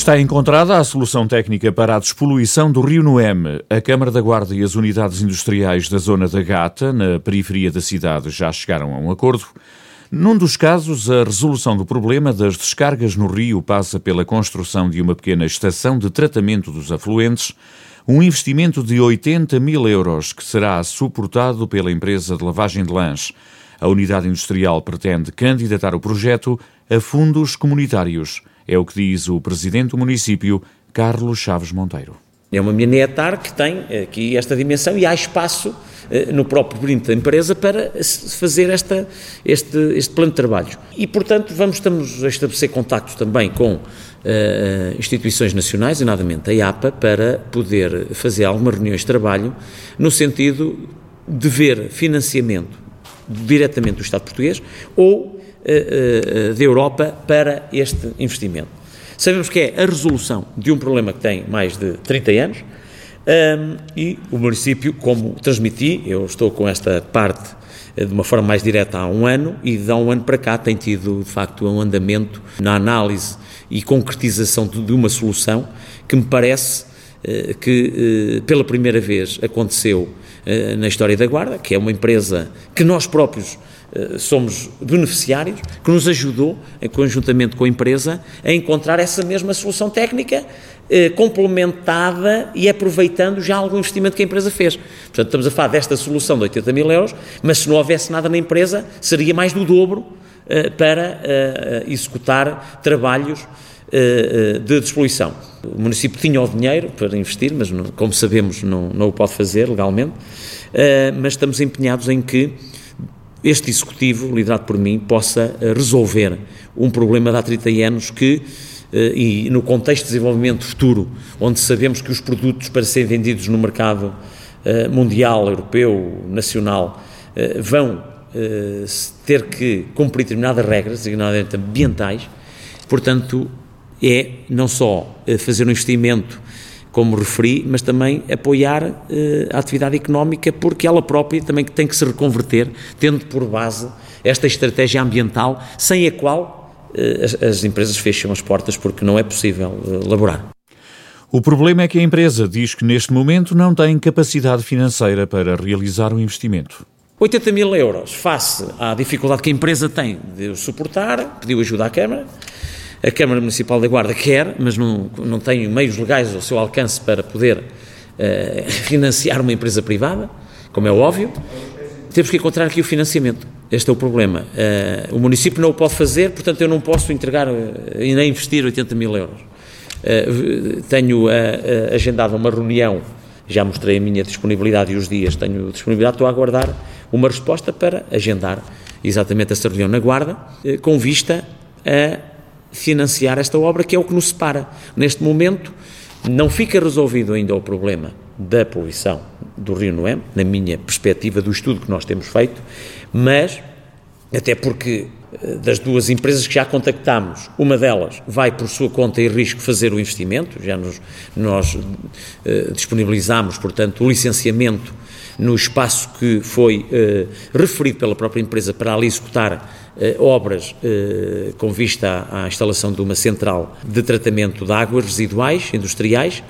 Está encontrada a solução técnica para a despoluição do Rio Noeme. A Câmara da Guarda e as unidades industriais da zona da Gata, na periferia da cidade, já chegaram a um acordo. Num dos casos, a resolução do problema das descargas no rio passa pela construção de uma pequena estação de tratamento dos afluentes, um investimento de 80 mil euros que será suportado pela empresa de lavagem de lãs. A unidade industrial pretende candidatar o projeto a fundos comunitários. É o que diz o presidente do município, Carlos Chaves Monteiro. É uma mini-etar que tem aqui esta dimensão e há espaço eh, no próprio perímetro da empresa para fazer esta, este, este plano de trabalhos. E, portanto, vamos estamos a estabelecer contactos também com uh, instituições nacionais, e nadamente a IAPA, para poder fazer algumas reuniões de trabalho no sentido de ver financiamento diretamente do Estado português ou da Europa para este investimento. Sabemos que é a resolução de um problema que tem mais de 30 anos um, e o município, como transmiti, eu estou com esta parte eh, de uma forma mais direta há um ano e de há um ano para cá tem tido de facto um andamento na análise e concretização de uma solução que me parece que pela primeira vez aconteceu na história da Guarda, que é uma empresa que nós próprios somos beneficiários, que nos ajudou, conjuntamente com a empresa, a encontrar essa mesma solução técnica eh, complementada e aproveitando já algum investimento que a empresa fez. Portanto, estamos a falar desta solução de 80 mil euros, mas se não houvesse nada na empresa, seria mais do dobro eh, para eh, executar trabalhos de despoluição. O município tinha o dinheiro para investir, mas como sabemos não, não o pode fazer legalmente, mas estamos empenhados em que este executivo, liderado por mim, possa resolver um problema de há 30 anos que eh, e no contexto de desenvolvimento futuro, onde sabemos que os produtos para serem vendidos no mercado eh, mundial, europeu, nacional, eh, vão ter que cumprir determinadas regras, designadamente ambientais, portanto, é não só fazer um investimento como referi, mas também apoiar a atividade económica, porque ela própria também tem que se reconverter, tendo por base esta estratégia ambiental, sem a qual eh, as, as empresas fecham as portas porque não é possível eh, laborar. O problema é que a empresa diz que neste momento não tem capacidade financeira para realizar o investimento. 80 mil euros, face à dificuldade que a empresa tem de suportar, pediu ajuda à Câmara. A Câmara Municipal da Guarda quer, mas não, não tem meios legais ao seu alcance para poder uh, financiar uma empresa privada, como é óbvio. Temos que encontrar aqui o financiamento. Este é o problema. Uh, o município não o pode fazer, portanto eu não posso entregar eh, e nem investir 80 mil euros. Uh, tenho agendado uma reunião, já mostrei a minha disponibilidade e os dias, tenho disponibilidade, estou a aguardar uma resposta para agendar exatamente essa reunião na Guarda, com vista a financiar esta obra, que é o que nos separa. Neste momento, não fica resolvido ainda o problema da poluição do Rio Noem, na minha perspectiva do estudo que nós temos feito, mas, até porque eh, das duas empresas que já contactámos, uma delas vai por sua conta e risco fazer o investimento, já nos, nós uh, disponibilizamos, portanto, o licenciamento no espaço que foi uh, referido pela própria empresa para ali executar uh, obras com vista à, à instalação de uma central de tratamento de águas residuais industriais.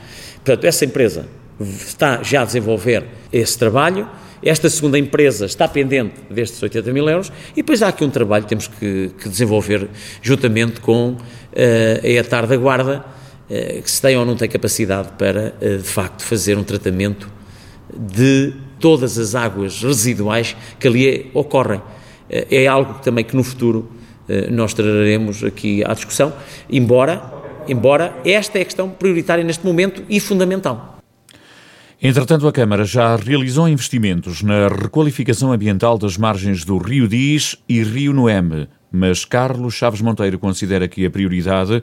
Portanto, essa empresa está já a desenvolver esse trabalho. Esta segunda empresa está pendente destes 80 mil euros e depois há aqui um trabalho que temos que, que desenvolver juntamente com uh, a ETAR da Guarda, uh, que se tem ou não tem capacidade para, uh, de facto, fazer um tratamento de todas as águas residuais que ali ocorrem. é algo também que no futuro nós traremos aqui à discussão, embora, embora esta é a questão prioritária neste momento e fundamental. Entretanto, a Câmara já realizou investimentos na requalificação ambiental das margens do Rio Diz e Rio Noeme, mas Carlos Chaves Monteiro considera que a prioridade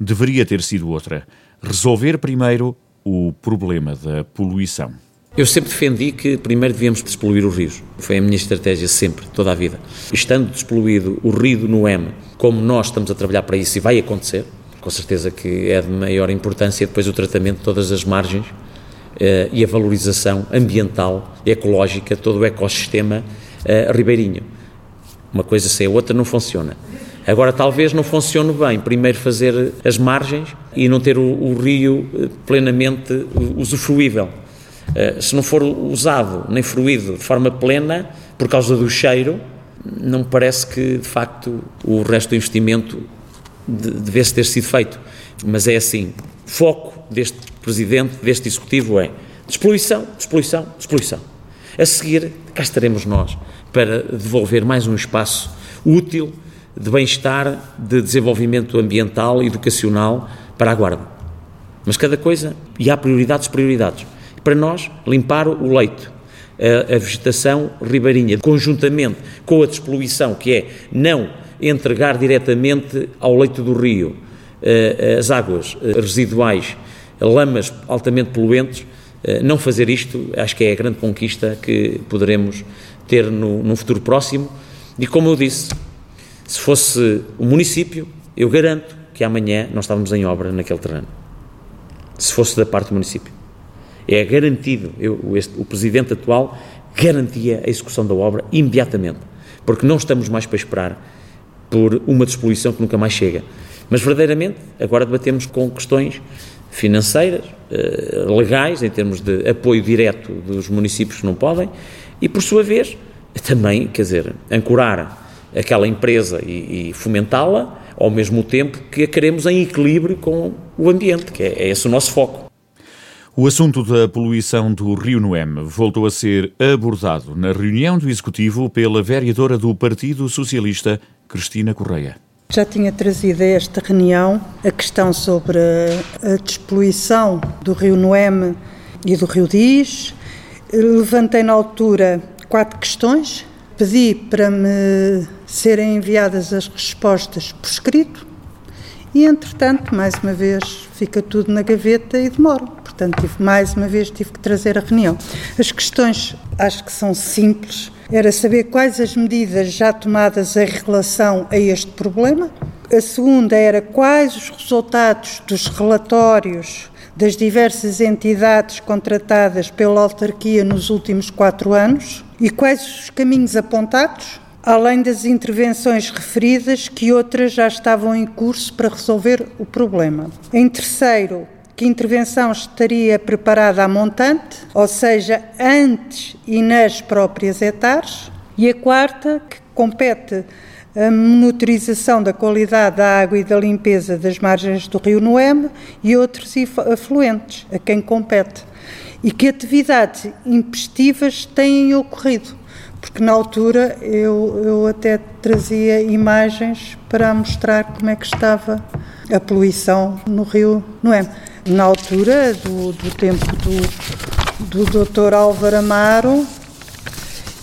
deveria ter sido outra: resolver primeiro o problema da poluição. Eu sempre defendi que primeiro devíamos despoluir os rios. Foi a minha estratégia sempre, toda a vida. Estando despoluído o rio do Noeme, como nós estamos a trabalhar para isso e vai acontecer, com certeza que é de maior importância depois o tratamento de todas as margens uh, e a valorização ambiental, ecológica, todo o ecossistema uh, ribeirinho. Uma coisa sem a outra não funciona. Agora, talvez não funcione bem primeiro fazer as margens e não ter o, o rio eh, plenamente usufruível. Uh, se não for usado nem fruído de forma plena, por causa do cheiro, não parece que, de facto, o resto do investimento devesse ter sido feito. Mas é assim, foco deste Presidente, deste Executivo é despoluição, despoluição, despoluição. A seguir, cá estaremos nós para devolver mais um espaço útil de bem-estar, de desenvolvimento ambiental educacional para a Guarda. Mas cada coisa, e há prioridades, prioridades. Para nós, limpar o leito, a, a vegetação ribeirinha, conjuntamente com a despoluição, que é não entregar diretamente ao leito do rio uh, as águas uh, residuais, lamas altamente poluentes, uh, não fazer isto, acho que é a grande conquista que poderemos ter no, no futuro próximo. E como eu disse, se fosse o município, eu garanto que amanhã nós estávamos em obra naquele terreno. Se fosse da parte do município. É garantido, eu, este, o presidente atual garantia a execução da obra imediatamente, porque não estamos mais para esperar por uma despoluição que nunca mais chega. Mas verdadeiramente, agora debatemos com questões financeiras, eh, legais, em termos de apoio direto dos municípios que não podem, e por sua vez, também, quer dizer, ancorar aquela empresa e, e fomentá-la, ao mesmo tempo que a queremos em equilíbrio com o ambiente, que é, é esse o nosso foco. O assunto da poluição do Rio Noeme voltou a ser abordado na reunião do Executivo pela vereadora do Partido Socialista, Cristina Correia. Já tinha trazido a esta reunião a questão sobre a despoluição do Rio Noeme e do Rio Diz. Levantei na altura quatro questões, pedi para me serem enviadas as respostas por escrito e, entretanto, mais uma vez, fica tudo na gaveta e demora. Portanto, tive, mais uma vez tive que trazer a reunião. As questões acho que são simples. Era saber quais as medidas já tomadas em relação a este problema. A segunda era quais os resultados dos relatórios das diversas entidades contratadas pela autarquia nos últimos quatro anos e quais os caminhos apontados, além das intervenções referidas, que outras já estavam em curso para resolver o problema. Em terceiro, que intervenção estaria preparada a montante, ou seja, antes e nas próprias hectares, e a quarta, que compete a monitorização da qualidade da água e da limpeza das margens do rio Noeme e outros afluentes, a quem compete. E que atividades impestivas têm ocorrido, porque na altura eu, eu até trazia imagens para mostrar como é que estava a poluição no rio Noeme na altura do, do tempo do, do Dr. Álvaro Amaro,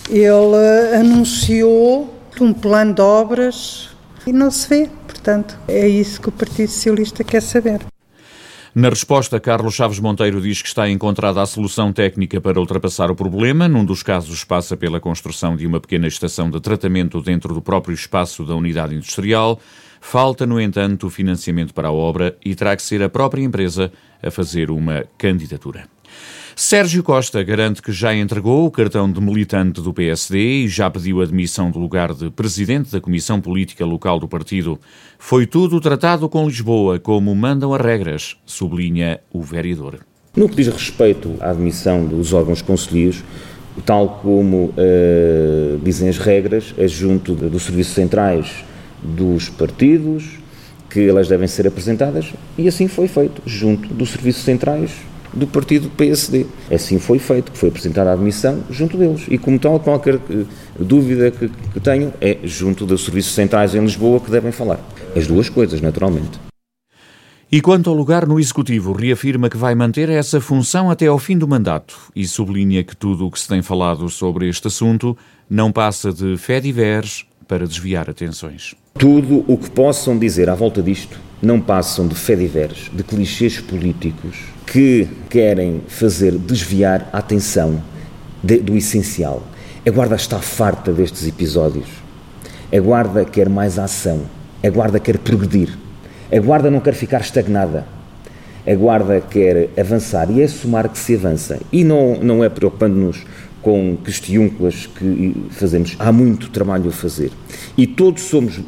ele anunciou um plano de obras e não se vê. Portanto, é isso que o Partido Socialista quer saber. Na resposta, Carlos Chaves Monteiro diz que está encontrada a solução técnica para ultrapassar o problema. Num dos casos, passa pela construção de uma pequena estação de tratamento dentro do próprio espaço da unidade industrial. Falta, no entanto, o financiamento para a obra e terá que ser a própria empresa a fazer uma candidatura. Sérgio Costa garante que já entregou o cartão de militante do PSD e já pediu a demissão do lugar de presidente da Comissão Política Local do partido. Foi tudo tratado com Lisboa, como mandam as regras, sublinha o vereador. No que diz respeito à admissão dos órgãos conselheiros, tal como uh, dizem as regras, é junto dos serviços centrais dos partidos que elas devem ser apresentadas e assim foi feito, junto dos serviços centrais do partido PSD. Assim foi feito, que foi apresentada a admissão junto deles. E como tal, qualquer eh, dúvida que, que tenho é junto dos serviços centrais em Lisboa que devem falar. As duas coisas, naturalmente. E quanto ao lugar no Executivo, reafirma que vai manter essa função até ao fim do mandato e sublinha que tudo o que se tem falado sobre este assunto não passa de fé diversos para desviar atenções. Tudo o que possam dizer à volta disto não passam de fediveres, de clichês políticos que querem fazer desviar a atenção de, do essencial. A Guarda está farta destes episódios. A Guarda quer mais ação. A Guarda quer progredir. A Guarda não quer ficar estagnada. A Guarda quer avançar e é somar que se avança. E não, não é preocupando-nos com questiúnculas que fazemos. Há muito trabalho a fazer. E todos somos,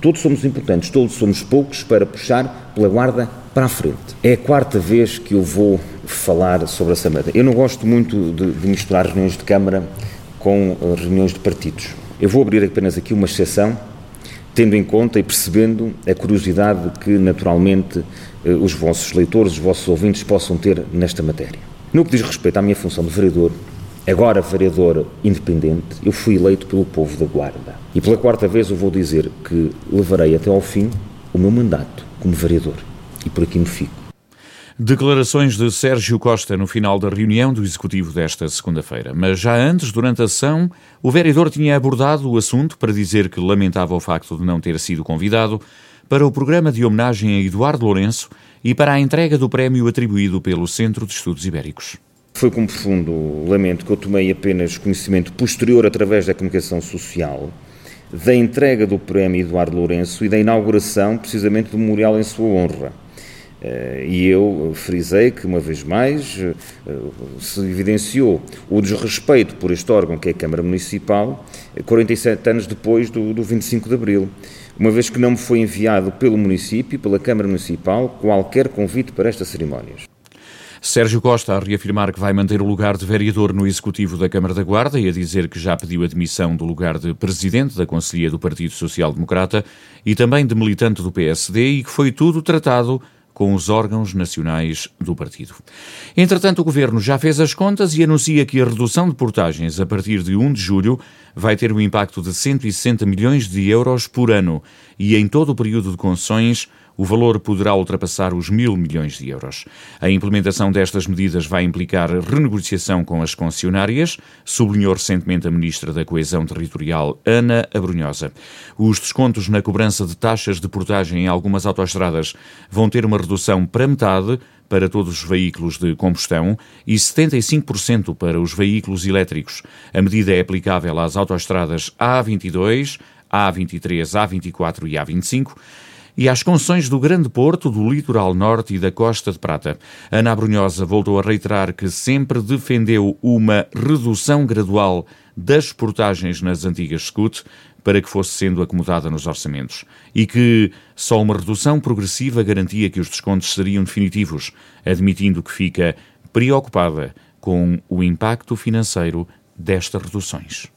todos somos importantes, todos somos poucos para puxar pela guarda para a frente. É a quarta vez que eu vou falar sobre essa matéria. Eu não gosto muito de, de misturar reuniões de Câmara com uh, reuniões de partidos. Eu vou abrir apenas aqui uma exceção, tendo em conta e percebendo a curiosidade que, naturalmente, uh, os vossos leitores, os vossos ouvintes possam ter nesta matéria. No que diz respeito à minha função de vereador, agora vereador independente, eu fui eleito pelo povo da Guarda. E pela quarta vez eu vou dizer que levarei até ao fim o meu mandato como vereador. E por aqui me fico. Declarações de Sérgio Costa no final da reunião do Executivo desta segunda-feira. Mas já antes, durante a sessão, o vereador tinha abordado o assunto para dizer que lamentava o facto de não ter sido convidado para o programa de homenagem a Eduardo Lourenço e para a entrega do prémio atribuído pelo Centro de Estudos Ibéricos. Foi com profundo lamento que eu tomei apenas conhecimento posterior, através da comunicação social, da entrega do prémio Eduardo Lourenço e da inauguração, precisamente, do memorial em sua honra. Eh, e eu frisei que, uma vez mais, eh, se evidenciou o desrespeito por este órgão, que é a Câmara Municipal, 47 anos depois do, do 25 de Abril, uma vez que não me foi enviado pelo município, pela Câmara Municipal, qualquer convite para estas cerimónias. Sérgio Costa a reafirmar que vai manter o lugar de vereador no Executivo da Câmara da Guarda e a dizer que já pediu admissão do lugar de presidente da Conselhia do Partido Social Democrata e também de militante do PSD e que foi tudo tratado com os órgãos nacionais do partido. Entretanto, o governo já fez as contas e anuncia que a redução de portagens a partir de 1 de julho vai ter um impacto de 160 milhões de euros por ano e em todo o período de concessões o valor poderá ultrapassar os mil milhões de euros. A implementação destas medidas vai implicar renegociação com as concessionárias, sublinhou recentemente a Ministra da Coesão Territorial, Ana Abrunhosa. Os descontos na cobrança de taxas de portagem em algumas autoestradas vão ter uma redução para metade para todos os veículos de combustão e 75% para os veículos elétricos. A medida é aplicável às autoestradas A22, A23, A24 e A25 e às concessões do Grande Porto, do Litoral Norte e da Costa de Prata. Ana Abrunhosa voltou a reiterar que sempre defendeu uma redução gradual das portagens nas antigas SCUT para que fosse sendo acomodada nos orçamentos e que só uma redução progressiva garantia que os descontos seriam definitivos, admitindo que fica preocupada com o impacto financeiro destas reduções.